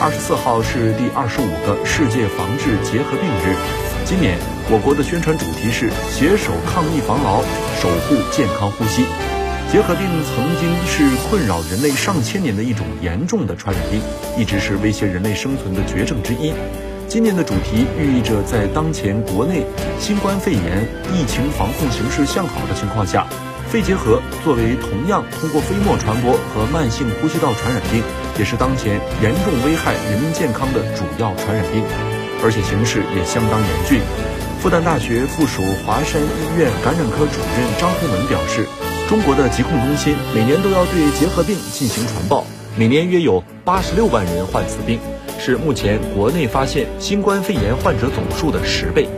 二十四号是第二十五个世界防治结核病日。今年我国的宣传主题是携手抗疫防牢，守护健康呼吸。结核病曾经是困扰人类上千年的一种严重的传染病，一直是威胁人类生存的绝症之一。今年的主题寓意着，在当前国内新冠肺炎疫情防控形势向好的情况下，肺结核作为同样通过飞沫传播和慢性呼吸道传染病，也是当前严重危害人民健康的主要传染病，而且形势也相当严峻。复旦大学附属华山医院感染科主任张洪文表示，中国的疾控中心每年都要对结核病进行传报，每年约有八十六万人患此病。是目前国内发现新冠肺炎患者总数的十倍。